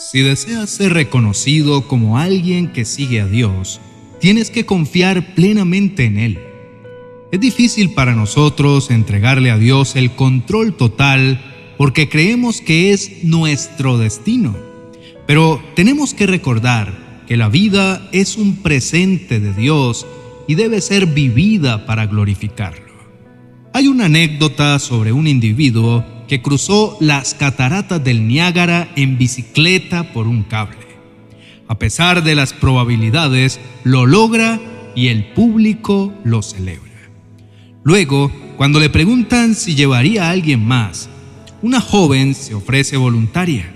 Si deseas ser reconocido como alguien que sigue a Dios, tienes que confiar plenamente en Él. Es difícil para nosotros entregarle a Dios el control total porque creemos que es nuestro destino. Pero tenemos que recordar que la vida es un presente de Dios y debe ser vivida para glorificarlo. Hay una anécdota sobre un individuo que cruzó las cataratas del Niágara en bicicleta por un cable. A pesar de las probabilidades, lo logra y el público lo celebra. Luego, cuando le preguntan si llevaría a alguien más, una joven se ofrece voluntaria.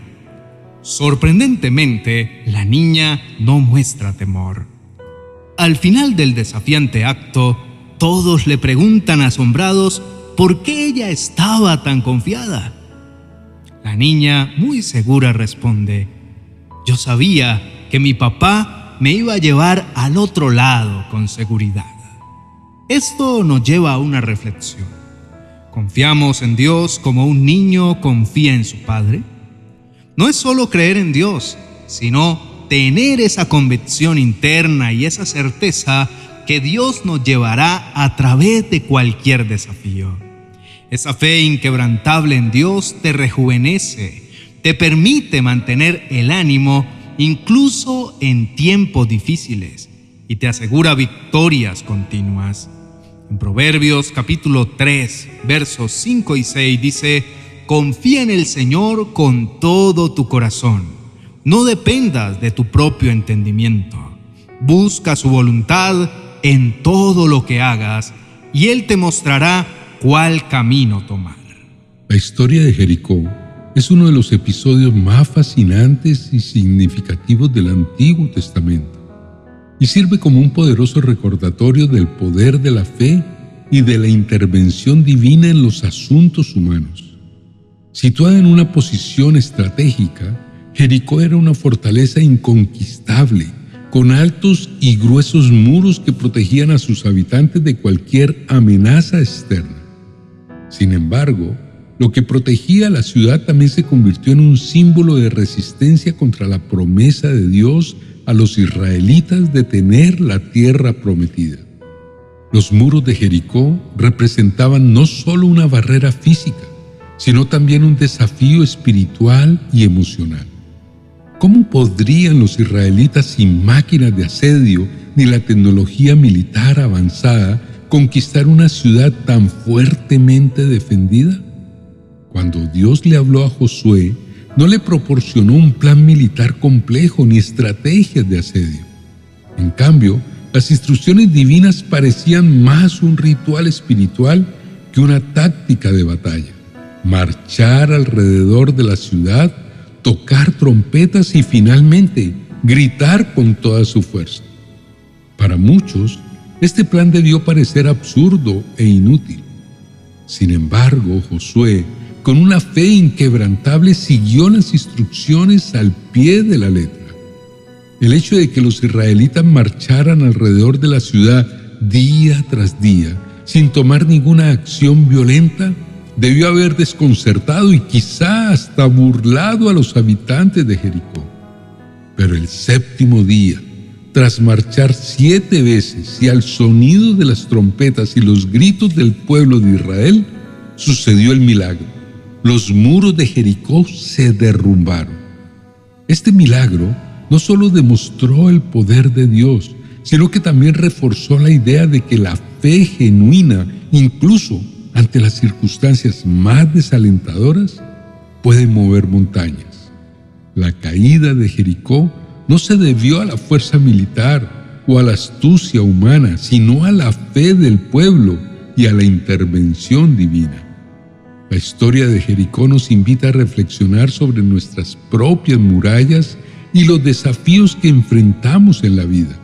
Sorprendentemente, la niña no muestra temor. Al final del desafiante acto, todos le preguntan asombrados ¿Por qué ella estaba tan confiada? La niña, muy segura, responde, yo sabía que mi papá me iba a llevar al otro lado con seguridad. Esto nos lleva a una reflexión. ¿Confiamos en Dios como un niño confía en su padre? No es solo creer en Dios, sino tener esa convicción interna y esa certeza que Dios nos llevará a través de cualquier desafío. Esa fe inquebrantable en Dios te rejuvenece, te permite mantener el ánimo incluso en tiempos difíciles y te asegura victorias continuas. En Proverbios capítulo 3, versos 5 y 6 dice, Confía en el Señor con todo tu corazón, no dependas de tu propio entendimiento. Busca su voluntad en todo lo que hagas y Él te mostrará cuál camino tomar. La historia de Jericó es uno de los episodios más fascinantes y significativos del Antiguo Testamento y sirve como un poderoso recordatorio del poder de la fe y de la intervención divina en los asuntos humanos. Situada en una posición estratégica, Jericó era una fortaleza inconquistable con altos y gruesos muros que protegían a sus habitantes de cualquier amenaza externa. Sin embargo, lo que protegía a la ciudad también se convirtió en un símbolo de resistencia contra la promesa de Dios a los israelitas de tener la tierra prometida. Los muros de Jericó representaban no solo una barrera física, sino también un desafío espiritual y emocional. ¿Cómo podrían los israelitas sin máquinas de asedio ni la tecnología militar avanzada conquistar una ciudad tan fuertemente defendida? Cuando Dios le habló a Josué, no le proporcionó un plan militar complejo ni estrategias de asedio. En cambio, las instrucciones divinas parecían más un ritual espiritual que una táctica de batalla. Marchar alrededor de la ciudad tocar trompetas y finalmente gritar con toda su fuerza. Para muchos, este plan debió parecer absurdo e inútil. Sin embargo, Josué, con una fe inquebrantable, siguió las instrucciones al pie de la letra. El hecho de que los israelitas marcharan alrededor de la ciudad día tras día, sin tomar ninguna acción violenta, debió haber desconcertado y quizá hasta burlado a los habitantes de Jericó. Pero el séptimo día, tras marchar siete veces y al sonido de las trompetas y los gritos del pueblo de Israel, sucedió el milagro. Los muros de Jericó se derrumbaron. Este milagro no solo demostró el poder de Dios, sino que también reforzó la idea de que la fe genuina, incluso ante las circunstancias más desalentadoras, puede mover montañas. La caída de Jericó no se debió a la fuerza militar o a la astucia humana, sino a la fe del pueblo y a la intervención divina. La historia de Jericó nos invita a reflexionar sobre nuestras propias murallas y los desafíos que enfrentamos en la vida.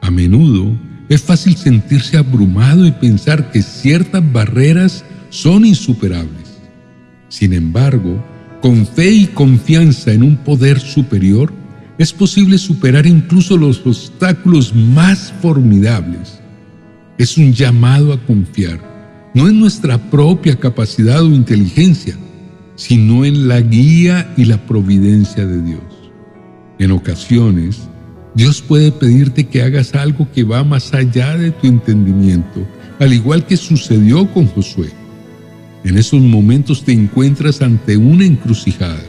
A menudo es fácil sentirse abrumado y pensar que ciertas barreras son insuperables. Sin embargo, con fe y confianza en un poder superior, es posible superar incluso los obstáculos más formidables. Es un llamado a confiar, no en nuestra propia capacidad o inteligencia, sino en la guía y la providencia de Dios. En ocasiones, Dios puede pedirte que hagas algo que va más allá de tu entendimiento, al igual que sucedió con Josué. En esos momentos te encuentras ante una encrucijada.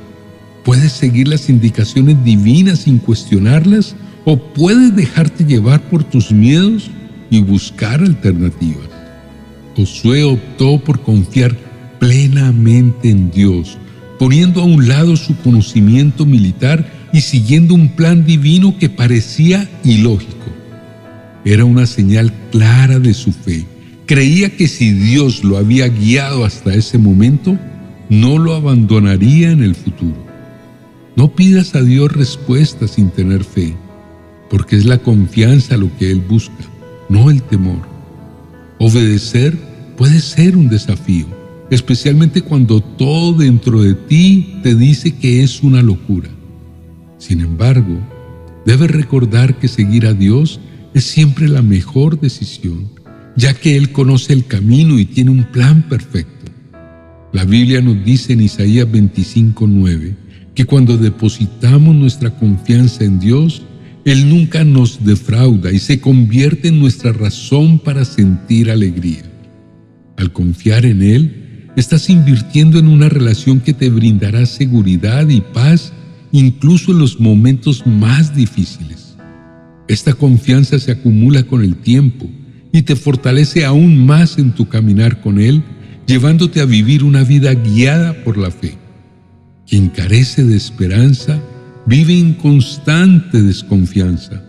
Puedes seguir las indicaciones divinas sin cuestionarlas o puedes dejarte llevar por tus miedos y buscar alternativas. Josué optó por confiar plenamente en Dios, poniendo a un lado su conocimiento militar y siguiendo un plan divino que parecía ilógico. Era una señal clara de su fe. Creía que si Dios lo había guiado hasta ese momento, no lo abandonaría en el futuro. No pidas a Dios respuestas sin tener fe, porque es la confianza lo que Él busca, no el temor. Obedecer puede ser un desafío, especialmente cuando todo dentro de ti te dice que es una locura. Sin embargo, debes recordar que seguir a Dios es siempre la mejor decisión, ya que Él conoce el camino y tiene un plan perfecto. La Biblia nos dice en Isaías 25:9 que cuando depositamos nuestra confianza en Dios, Él nunca nos defrauda y se convierte en nuestra razón para sentir alegría. Al confiar en Él, estás invirtiendo en una relación que te brindará seguridad y paz incluso en los momentos más difíciles. Esta confianza se acumula con el tiempo y te fortalece aún más en tu caminar con Él, llevándote a vivir una vida guiada por la fe. Quien carece de esperanza vive en constante desconfianza,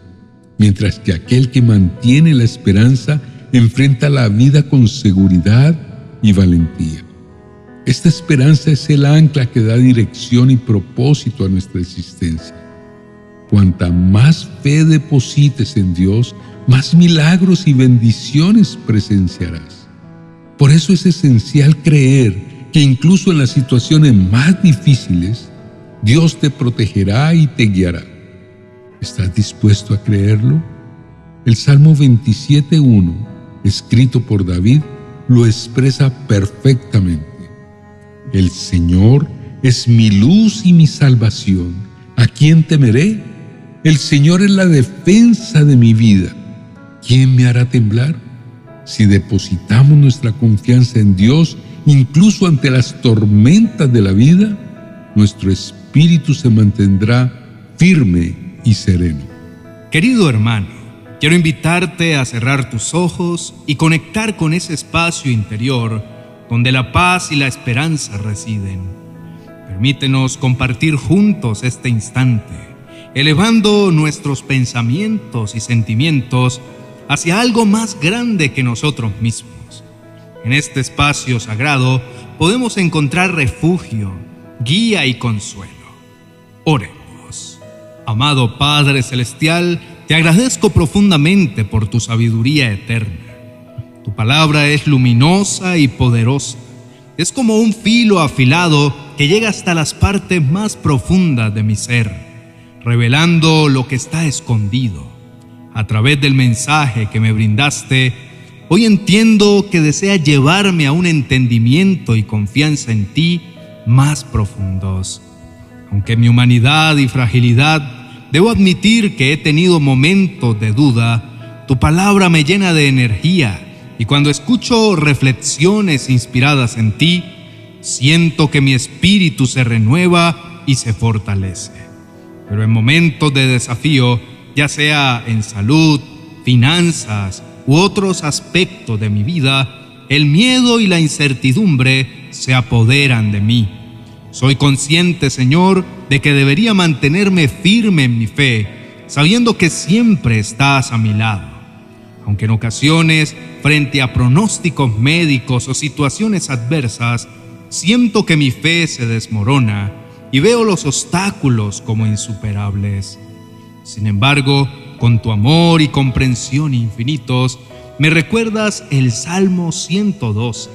mientras que aquel que mantiene la esperanza enfrenta la vida con seguridad y valentía. Esta esperanza es el ancla que da dirección y propósito a nuestra existencia. Cuanta más fe deposites en Dios, más milagros y bendiciones presenciarás. Por eso es esencial creer que incluso en las situaciones más difíciles, Dios te protegerá y te guiará. ¿Estás dispuesto a creerlo? El Salmo 27.1, escrito por David, lo expresa perfectamente. El Señor es mi luz y mi salvación. ¿A quién temeré? El Señor es la defensa de mi vida. ¿Quién me hará temblar? Si depositamos nuestra confianza en Dios, incluso ante las tormentas de la vida, nuestro espíritu se mantendrá firme y sereno. Querido hermano, quiero invitarte a cerrar tus ojos y conectar con ese espacio interior donde la paz y la esperanza residen. Permítenos compartir juntos este instante, elevando nuestros pensamientos y sentimientos hacia algo más grande que nosotros mismos. En este espacio sagrado podemos encontrar refugio, guía y consuelo. Oremos. Amado Padre Celestial, te agradezco profundamente por tu sabiduría eterna tu palabra es luminosa y poderosa. Es como un filo afilado que llega hasta las partes más profundas de mi ser, revelando lo que está escondido. A través del mensaje que me brindaste, hoy entiendo que desea llevarme a un entendimiento y confianza en ti más profundos. Aunque mi humanidad y fragilidad, debo admitir que he tenido momentos de duda, tu palabra me llena de energía y cuando escucho reflexiones inspiradas en ti, siento que mi espíritu se renueva y se fortalece. Pero en momentos de desafío, ya sea en salud, finanzas u otros aspectos de mi vida, el miedo y la incertidumbre se apoderan de mí. Soy consciente, Señor, de que debería mantenerme firme en mi fe, sabiendo que siempre estás a mi lado aunque en ocasiones, frente a pronósticos médicos o situaciones adversas, siento que mi fe se desmorona y veo los obstáculos como insuperables. Sin embargo, con tu amor y comprensión infinitos, me recuerdas el Salmo 112,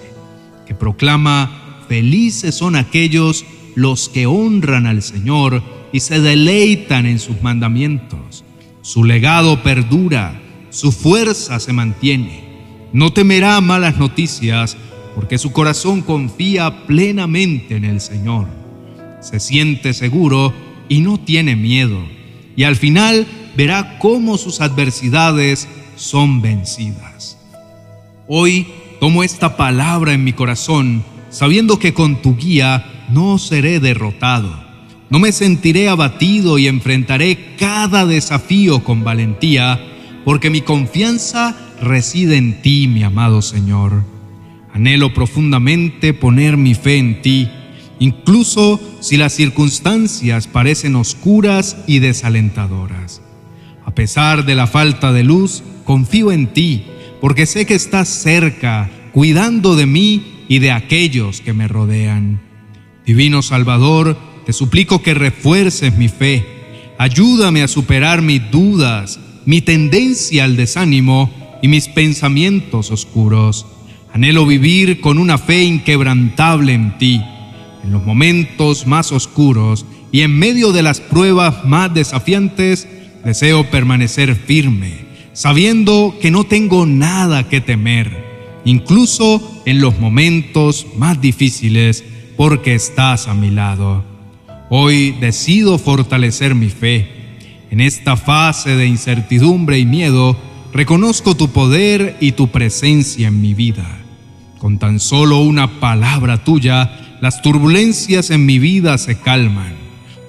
que proclama, felices son aquellos los que honran al Señor y se deleitan en sus mandamientos. Su legado perdura su fuerza se mantiene. No temerá malas noticias, porque su corazón confía plenamente en el Señor. Se siente seguro y no tiene miedo, y al final verá cómo sus adversidades son vencidas. Hoy tomo esta palabra en mi corazón, sabiendo que con tu guía no seré derrotado. No me sentiré abatido y enfrentaré cada desafío con valentía, porque mi confianza reside en ti, mi amado Señor. Anhelo profundamente poner mi fe en ti, incluso si las circunstancias parecen oscuras y desalentadoras. A pesar de la falta de luz, confío en ti, porque sé que estás cerca, cuidando de mí y de aquellos que me rodean. Divino Salvador, te suplico que refuerces mi fe. Ayúdame a superar mis dudas, mi tendencia al desánimo y mis pensamientos oscuros. Anhelo vivir con una fe inquebrantable en ti, en los momentos más oscuros y en medio de las pruebas más desafiantes, deseo permanecer firme, sabiendo que no tengo nada que temer, incluso en los momentos más difíciles, porque estás a mi lado. Hoy decido fortalecer mi fe. En esta fase de incertidumbre y miedo, reconozco tu poder y tu presencia en mi vida. Con tan solo una palabra tuya, las turbulencias en mi vida se calman.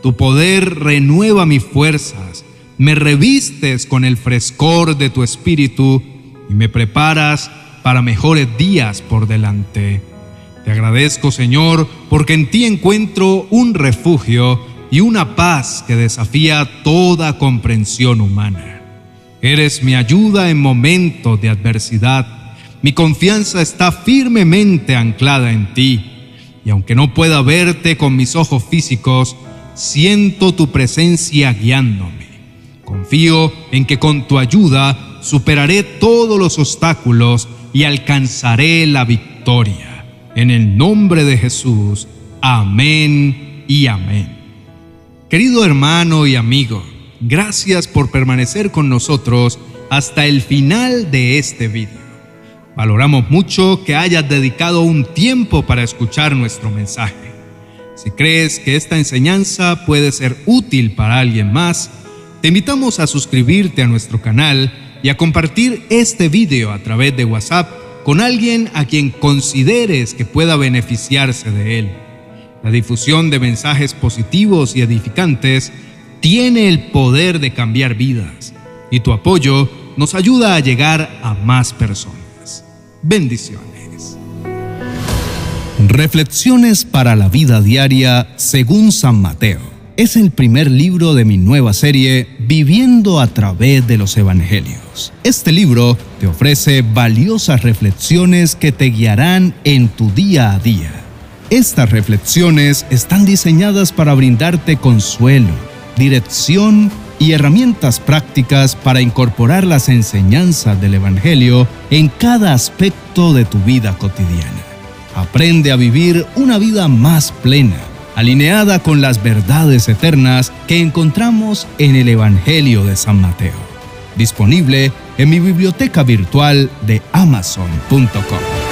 Tu poder renueva mis fuerzas, me revistes con el frescor de tu espíritu y me preparas para mejores días por delante. Te agradezco, Señor, porque en ti encuentro un refugio y una paz que desafía toda comprensión humana. Eres mi ayuda en momentos de adversidad. Mi confianza está firmemente anclada en ti. Y aunque no pueda verte con mis ojos físicos, siento tu presencia guiándome. Confío en que con tu ayuda superaré todos los obstáculos y alcanzaré la victoria. En el nombre de Jesús. Amén y amén. Querido hermano y amigo, gracias por permanecer con nosotros hasta el final de este video. Valoramos mucho que hayas dedicado un tiempo para escuchar nuestro mensaje. Si crees que esta enseñanza puede ser útil para alguien más, te invitamos a suscribirte a nuestro canal y a compartir este video a través de WhatsApp con alguien a quien consideres que pueda beneficiarse de él. La difusión de mensajes positivos y edificantes tiene el poder de cambiar vidas y tu apoyo nos ayuda a llegar a más personas. Bendiciones. Reflexiones para la vida diaria según San Mateo es el primer libro de mi nueva serie Viviendo a través de los Evangelios. Este libro te ofrece valiosas reflexiones que te guiarán en tu día a día. Estas reflexiones están diseñadas para brindarte consuelo, dirección y herramientas prácticas para incorporar las enseñanzas del Evangelio en cada aspecto de tu vida cotidiana. Aprende a vivir una vida más plena alineada con las verdades eternas que encontramos en el Evangelio de San Mateo. Disponible en mi biblioteca virtual de amazon.com.